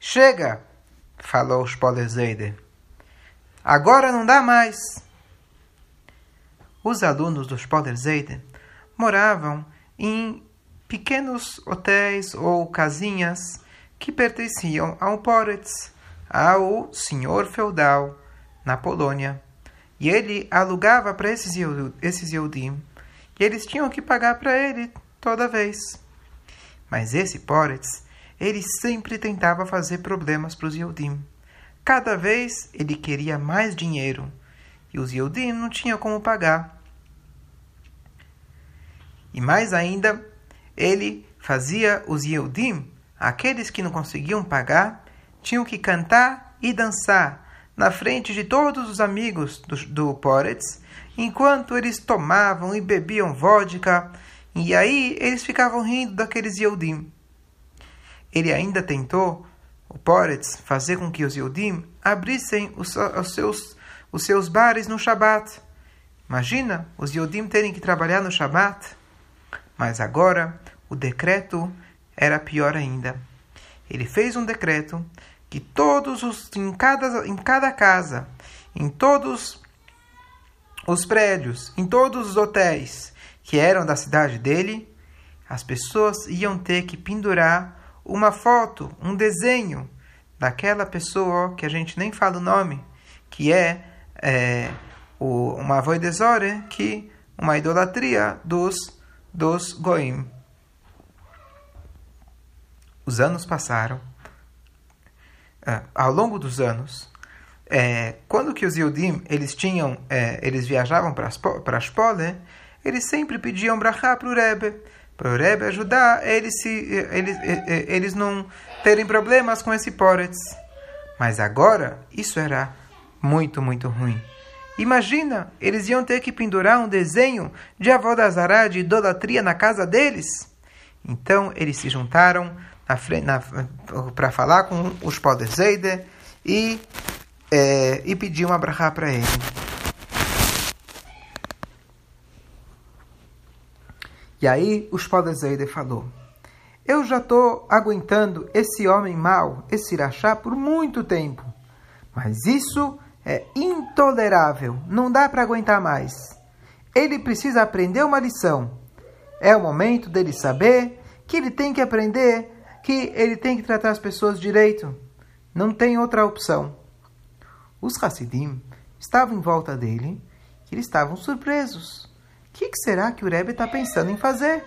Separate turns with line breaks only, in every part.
Chega, falou Spolezeide. Agora não dá mais. Os alunos do Spolezeide moravam em pequenos hotéis ou casinhas que pertenciam ao Poretz, ao senhor feudal na Polônia. E ele alugava para esses, esses e eles tinham que pagar para ele toda vez. Mas esse Poretz, ele sempre tentava fazer problemas para os Yehudim. Cada vez ele queria mais dinheiro, e os Yehudim não tinham como pagar. E mais ainda, ele fazia os Yehudim, aqueles que não conseguiam pagar, tinham que cantar e dançar na frente de todos os amigos do, do Poretz, enquanto eles tomavam e bebiam vodka, e aí eles ficavam rindo daqueles Yehudim. Ele ainda tentou, o Poretz, fazer com que os Yehudim abrissem os, os, seus, os seus bares no Shabat. Imagina os Yehudim terem que trabalhar no Shabat. Mas agora o decreto era pior ainda. Ele fez um decreto que todos os em cada, em cada casa, em todos os prédios, em todos os hotéis que eram da cidade dele, as pessoas iam ter que pendurar uma foto, um desenho daquela pessoa que a gente nem fala o nome, que é, é o, uma voidesore, que uma idolatria dos dos goim. Os anos passaram. É, ao longo dos anos, é, quando que os Yudim, eles tinham, é, eles viajavam para Spole, eles sempre pediam brachá para o Rebbe, para o Rebbe ajudar eles, se, eles, eles não terem problemas com esse Poretz. Mas agora, isso era muito, muito ruim. Imagina, eles iam ter que pendurar um desenho de avó da Zará de idolatria na casa deles. Então, eles se juntaram para falar com os Podezeide e, é, e pedir uma brachá para ele. E aí os Podezeide falou, eu já estou aguentando esse homem mau, esse irachá, por muito tempo. Mas isso é intolerável, não dá para aguentar mais. Ele precisa aprender uma lição. É o momento dele saber que ele tem que aprender que ele tem que tratar as pessoas direito. Não tem outra opção. Os Hassidim estavam em volta dele e eles estavam surpresos. O que, será que o Rebbe está pensando em fazer?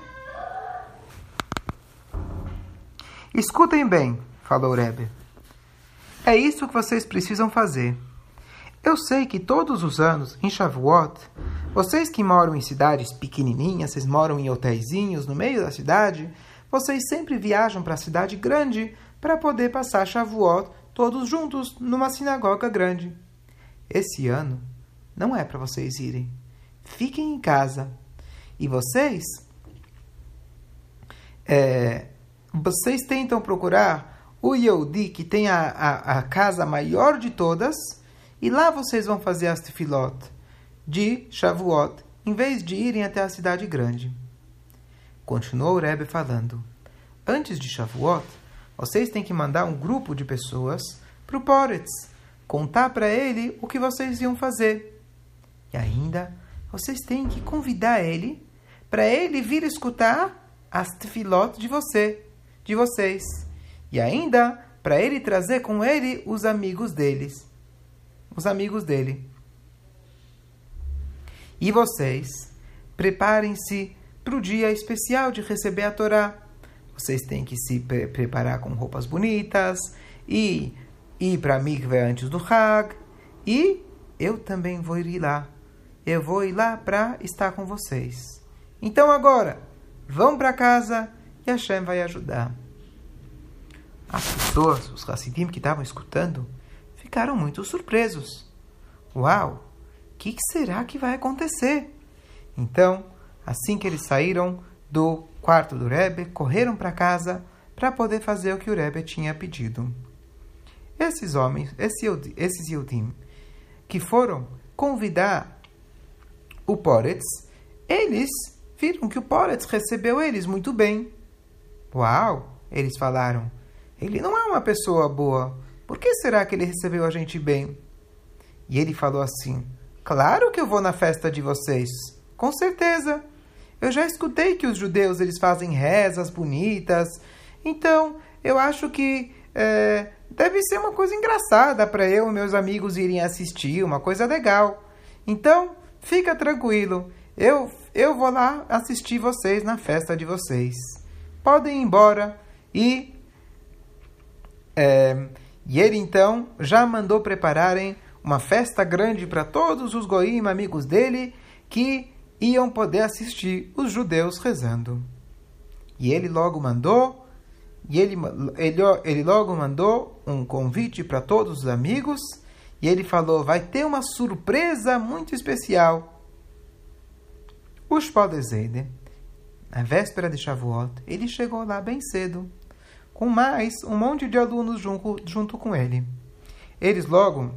Escutem bem, falou o Rebbe. É isso que vocês precisam fazer. Eu sei que todos os anos, em Shavuot, vocês que moram em cidades pequenininhas, vocês moram em hotéisinhos no meio da cidade, vocês sempre viajam para a cidade grande para poder passar Shavuot todos juntos numa sinagoga grande. Esse ano não é para vocês irem. Fiquem em casa. E vocês é, vocês tentam procurar o Yehudi que tem a, a, a, casa maior de todas e lá vocês vão fazer as tefilot de Shavuot em vez de irem até a cidade grande. Continuou o Rebbe falando. Antes de Shavuot, vocês têm que mandar um grupo de pessoas para o Poretz, contar para ele o que vocês iam fazer. E ainda, vocês têm que convidar ele para ele vir escutar as tefilot de você, de vocês. E ainda, para ele trazer com ele os amigos deles. Os amigos dele. E vocês, preparem-se para o dia especial de receber a Torá. Vocês têm que se pre preparar com roupas bonitas e ir para a antes do Hag. E eu também vou ir lá. Eu vou ir lá para estar com vocês. Então agora, vão para casa e Hashem vai ajudar. As pessoas, os Hassidim que estavam escutando, ficaram muito surpresos. Uau! O que, será que vai acontecer? Então, Assim que eles saíram do quarto do Rebbe, correram para casa para poder fazer o que o Rebbe tinha pedido. Esses homens, esses Yudim, que foram convidar o Poretz, eles viram que o Poretz recebeu eles muito bem. Uau! Eles falaram. Ele não é uma pessoa boa. Por que será que ele recebeu a gente bem? E ele falou assim: Claro que eu vou na festa de vocês. Com certeza. Eu já escutei que os judeus eles fazem rezas bonitas. Então, eu acho que é, deve ser uma coisa engraçada para eu e meus amigos irem assistir, uma coisa legal. Então, fica tranquilo. Eu, eu vou lá assistir vocês na festa de vocês. Podem ir embora. E, é, e ele então já mandou prepararem uma festa grande para todos os goim amigos dele que iam poder assistir os judeus rezando. E ele logo mandou, e ele, ele, ele logo mandou um convite para todos os amigos, e ele falou: vai ter uma surpresa muito especial. O Spaldezede, na véspera de Shavuot, ele chegou lá bem cedo, com mais um monte de alunos junto, junto com ele. Eles logo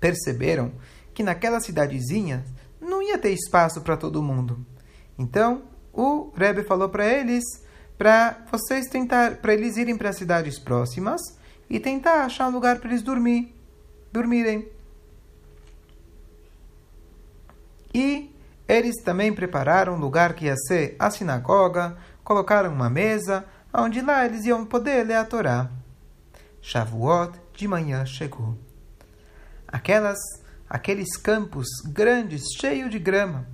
perceberam que naquela cidadezinha não ia ter espaço para todo mundo. Então, o Rebbe falou para eles para vocês tentar para eles irem para cidades próximas e tentar achar um lugar para eles dormir, dormirem. E eles também prepararam um lugar que ia ser a sinagoga, colocaram uma mesa, onde lá eles iam poder ler a Torá. Shavuot de manhã chegou. Aquelas, aqueles campos grandes, cheios de grama,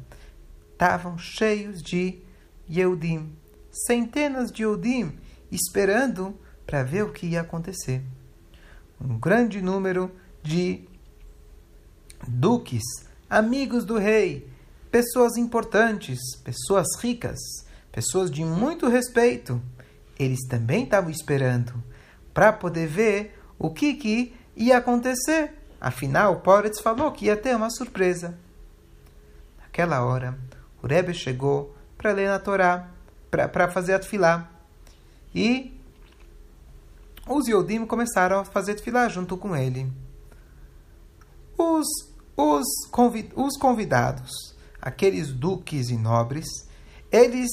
estavam cheios de Yehudim, centenas de Yehudim, esperando para ver o que ia acontecer. Um grande número de duques, amigos do rei, pessoas importantes, pessoas ricas, pessoas de muito respeito, eles também estavam esperando para poder ver o que, que ia acontecer Afinal, Poretz falou que ia ter uma surpresa. Naquela hora, o Rebbe chegou para ler na Torá, para fazer a tefilá. E os Yodim começaram a fazer tefilá junto com ele. Os, os, convid, os convidados, aqueles duques e nobres, eles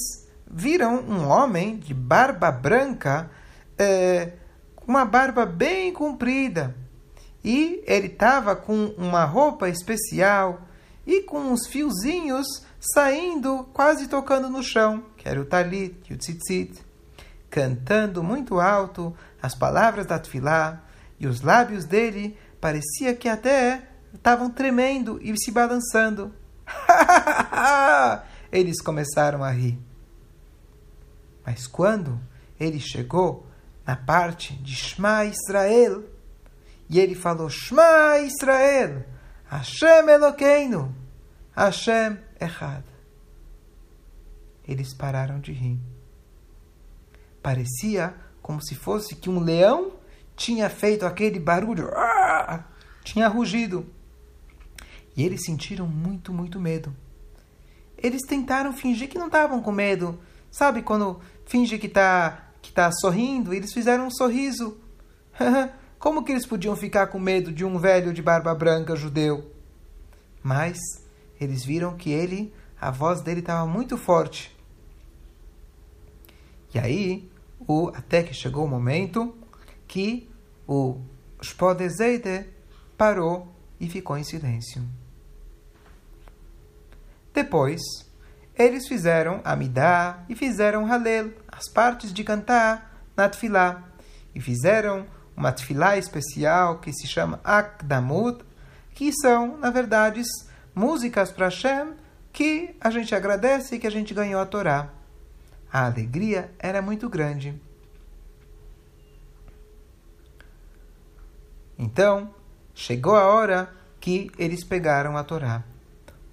viram um homem de barba branca, é, uma barba bem comprida, e ele estava com uma roupa especial e com uns fiozinhos saindo, quase tocando no chão, que era o talit e o tzitzit, cantando muito alto as palavras da tefilá, e os lábios dele parecia que até estavam tremendo e se balançando. Eles começaram a rir. Mas quando ele chegou na parte de Shema Israel, e ele falou: Shema Israel, Hashem Eloqueinu, Hashem Echad. Eles pararam de rir. Parecia como se fosse que um leão tinha feito aquele barulho, ah! tinha rugido. E eles sentiram muito, muito medo. Eles tentaram fingir que não estavam com medo. Sabe quando finge que está que tá sorrindo? Eles fizeram um sorriso. Como que eles podiam ficar com medo de um velho de barba branca judeu? Mas eles viram que ele, a voz dele estava muito forte. E aí, o, até que chegou o momento que o Spodezeide parou e ficou em silêncio. Depois, eles fizeram Amidá e fizeram Halel, as partes de cantar na Tfilá, e fizeram uma tefilá especial que se chama Akdamut, que são, na verdade, músicas para Hashem que a gente agradece e que a gente ganhou a Torá. A alegria era muito grande. Então, chegou a hora que eles pegaram a Torá.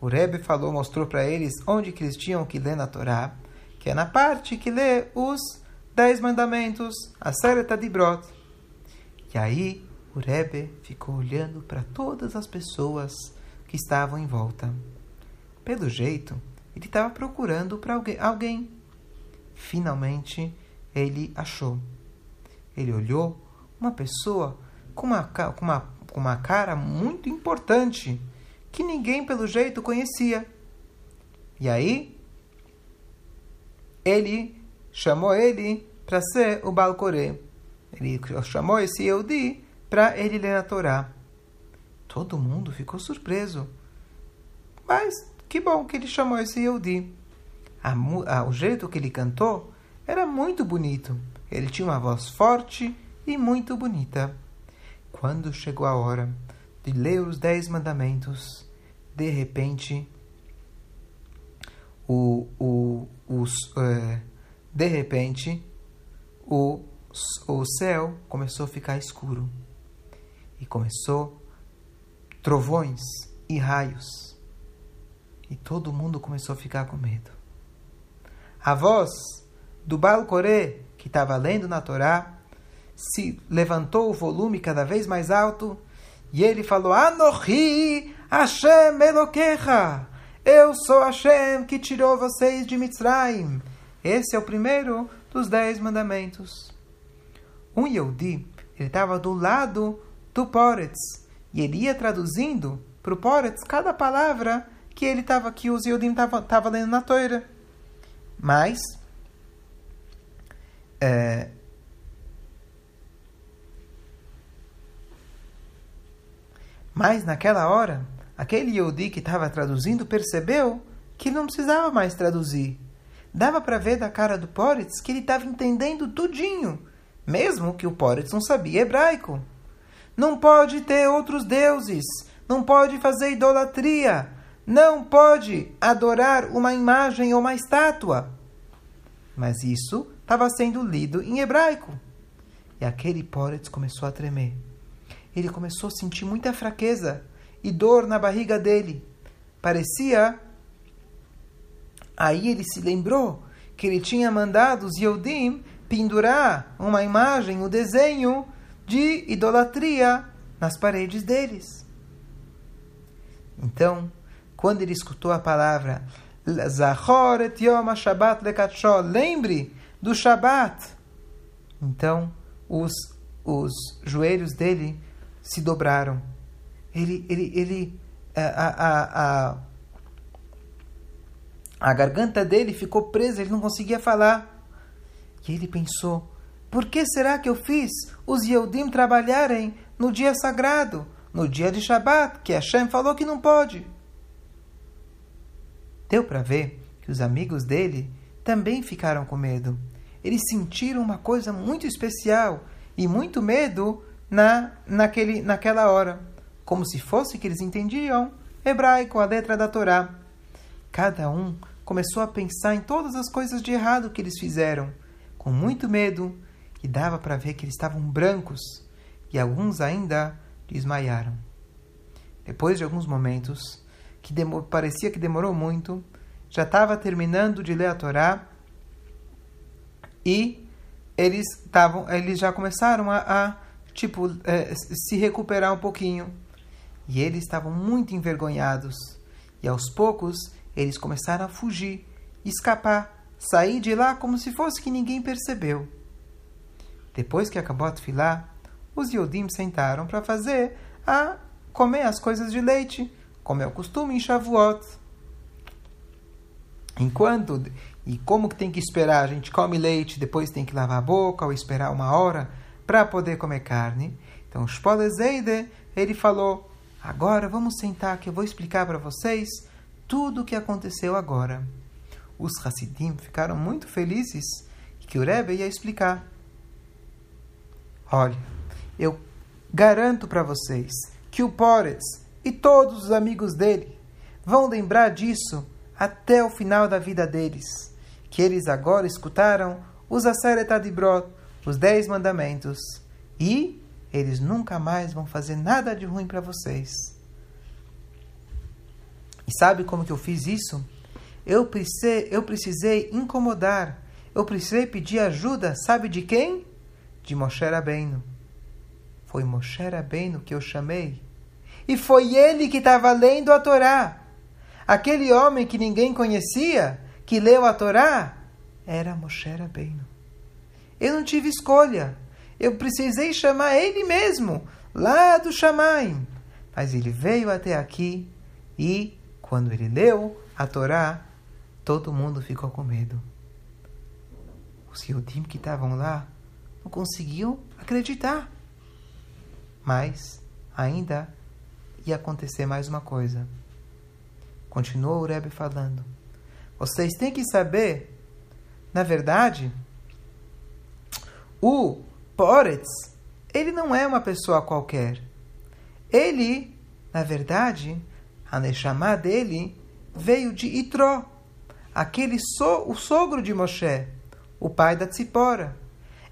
O Rebbe falou, mostrou para eles onde que eles tinham que ler na Torá, que é na parte que lê os Dez Mandamentos, a Sereta de Brot. E aí o Rebbe ficou olhando para todas as pessoas que estavam em volta. Pelo jeito, ele estava procurando para alguém. Finalmente, ele achou. Ele olhou uma pessoa com uma, com uma, com uma cara muito importante que ninguém, pelo jeito, conhecia. E aí, ele chamou ele para ser o Balcorê. ele chamou esse Yehudi para ele ler a Torá. Todo mundo ficou surpreso. Mas que bom que ele chamou esse Yehudi. O jeito que ele cantou era muito bonito. Ele tinha uma voz forte e muito bonita. Quando chegou a hora de ler os Dez Mandamentos, de repente, o, o, os, uh, de repente, o, o céu começou a ficar escuro e começou trovões e raios. E todo mundo começou a ficar com medo. A voz do Balcoré, que estava lendo na Torá, se levantou o volume cada vez mais alto e ele falou: Anohi Hashem Elokecha. Eu sou Hashem que tirou vocês de Mitzrayim. Esse é o primeiro dos dez mandamentos. Um Yehudi, ele estava do lado do Poretz e ele ia traduzindo para o Poretz cada palavra que ele estava que os Yehudim estava lendo na Torá. Mas é, mas naquela hora, aquele Yehudi que estava traduzindo percebeu que não precisava mais traduzir. Dava para ver da cara do Poritz que ele estava entendendo tudinho, mesmo que o Poritz não sabia hebraico. Não pode ter outros deuses, não pode fazer idolatria, não pode adorar uma imagem ou uma estátua. Mas isso estava sendo lido em hebraico. E aquele Poretz começou a tremer. Ele começou a sentir muita fraqueza e dor na barriga dele. Parecia Aí ele se lembrou que ele tinha mandado os Yehudim pendurar uma imagem, o um desenho de idolatria nas paredes deles. Então, quando ele escutou a palavra Zachor et Yom Shabbat lekatshol, lembre do Shabbat. Então, os, os joelhos dele se dobraram. Ele, ele, ele, a, a, a, a garganta dele ficou presa, ele não conseguia falar. E ele pensou: por que será que eu fiz os Yehudim trabalharem no dia sagrado, no dia de Shabat, que Hashem falou que não pode? Deu para ver que os amigos dele também ficaram com medo. Eles sentiram uma coisa muito especial e muito medo na, naquele, naquela hora, como se fosse que eles entendiam hebraico, a letra da Torá. Cada um começou a pensar em todas as coisas de errado que eles fizeram, com muito medo, e dava para ver que eles estavam brancos, e alguns ainda desmaiaram. Depois de alguns momentos, que parecia que demorou muito, já estava terminando de ler a Torá e eles estavam, eles já começaram a, a tipo é, se recuperar um pouquinho e eles estavam muito envergonhados e aos poucos eles começaram a fugir, escapar, sair de lá como se fosse que ninguém percebeu. Depois que acabou a tefilá, os Yodim sentaram para fazer a comer as coisas de leite, como é o costume em Shavuot. Enquanto e como que tem que esperar? A gente come leite, depois tem que lavar a boca ou esperar uma hora para poder comer carne. Então, Shpolezeide, ele falou: agora vamos sentar que eu vou explicar para vocês tudo o que aconteceu agora. Os Hassidim ficaram muito felizes que o Rebbe ia explicar. Olha, eu garanto para vocês que o Poretz e todos os amigos dele vão lembrar disso até o final da vida deles, que eles agora escutaram os Aseret Adibrot, os Dez Mandamentos, e eles nunca mais vão fazer nada de ruim para vocês. E sabe como que eu fiz isso? Eu precisei, eu precisei incomodar, eu precisei pedir ajuda, sabe de quem? De Moshe Rabbeinu. Foi Moshe Rabbeinu que eu chamei. E foi ele que estava lendo a Torá. Aquele homem que ninguém conhecia, que leu a Torá, era Moshe Rabbeinu. Eu não tive escolha. Eu precisei chamar ele mesmo, lá do Shamaim. Mas ele veio até aqui e quando ele leu a Torá, todo mundo ficou com medo. Os Yodim que estavam lá não conseguiam acreditar. Mas ainda ia acontecer mais uma coisa. Continuou o Rebbe falando. Vocês têm que saber, na verdade, o Poretz, ele não é uma pessoa qualquer. Ele, na verdade, a Neshama dele veio de Itró, aquele so, o sogro de Moshe, o pai da Tzipora.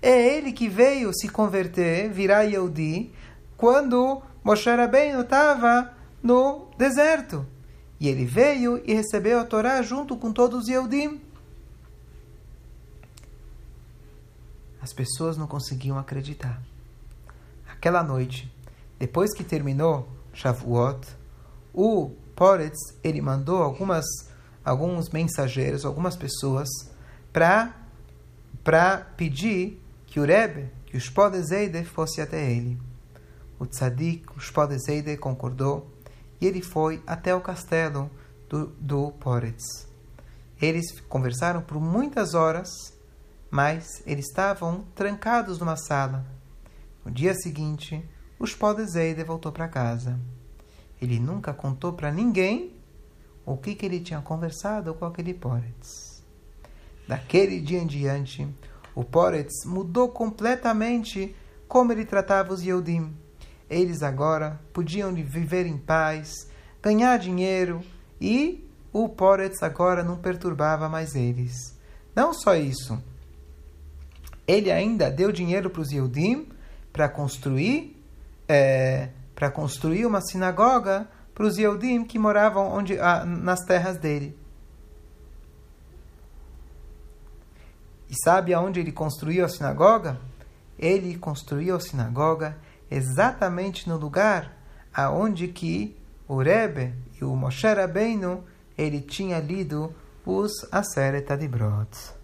É ele que veio se converter, virar Yehudi, quando Moshe Rabbeinu estava no deserto. E ele veio e recebeu a Torá junto com todos os Yehudim. As pessoas não conseguiam acreditar. Aquela noite, depois que terminou Shavuot, o Poretz ele mandou algumas alguns mensageiros, algumas pessoas para para pedir que o Rebbe, que o Spodezeide fosse até ele. O Tzadik, o Spodezeide concordou e ele foi até o castelo do, do Poretz. Eles conversaram por muitas horas, mas eles estavam trancados numa sala. No dia seguinte, o Spodezeide voltou para casa. Ele nunca contou para ninguém o que, que ele tinha conversado com aquele Poretz. Daquele dia em diante, o Poretz mudou completamente como ele tratava os Yehudim. Eles agora podiam viver em paz, ganhar dinheiro e o Poretz agora não perturbava mais eles. Não só isso, ele ainda deu dinheiro para os Yehudim para construir é, para construir uma sinagoga para os Yehudim que moravam onde, nas terras dele. E sabe aonde ele construiu a sinagoga? Ele construiu a sinagoga exatamente no lugar aonde que o Rebbe e o Moshe Rabbeinu ele tinha lido os Aseret Adibrot.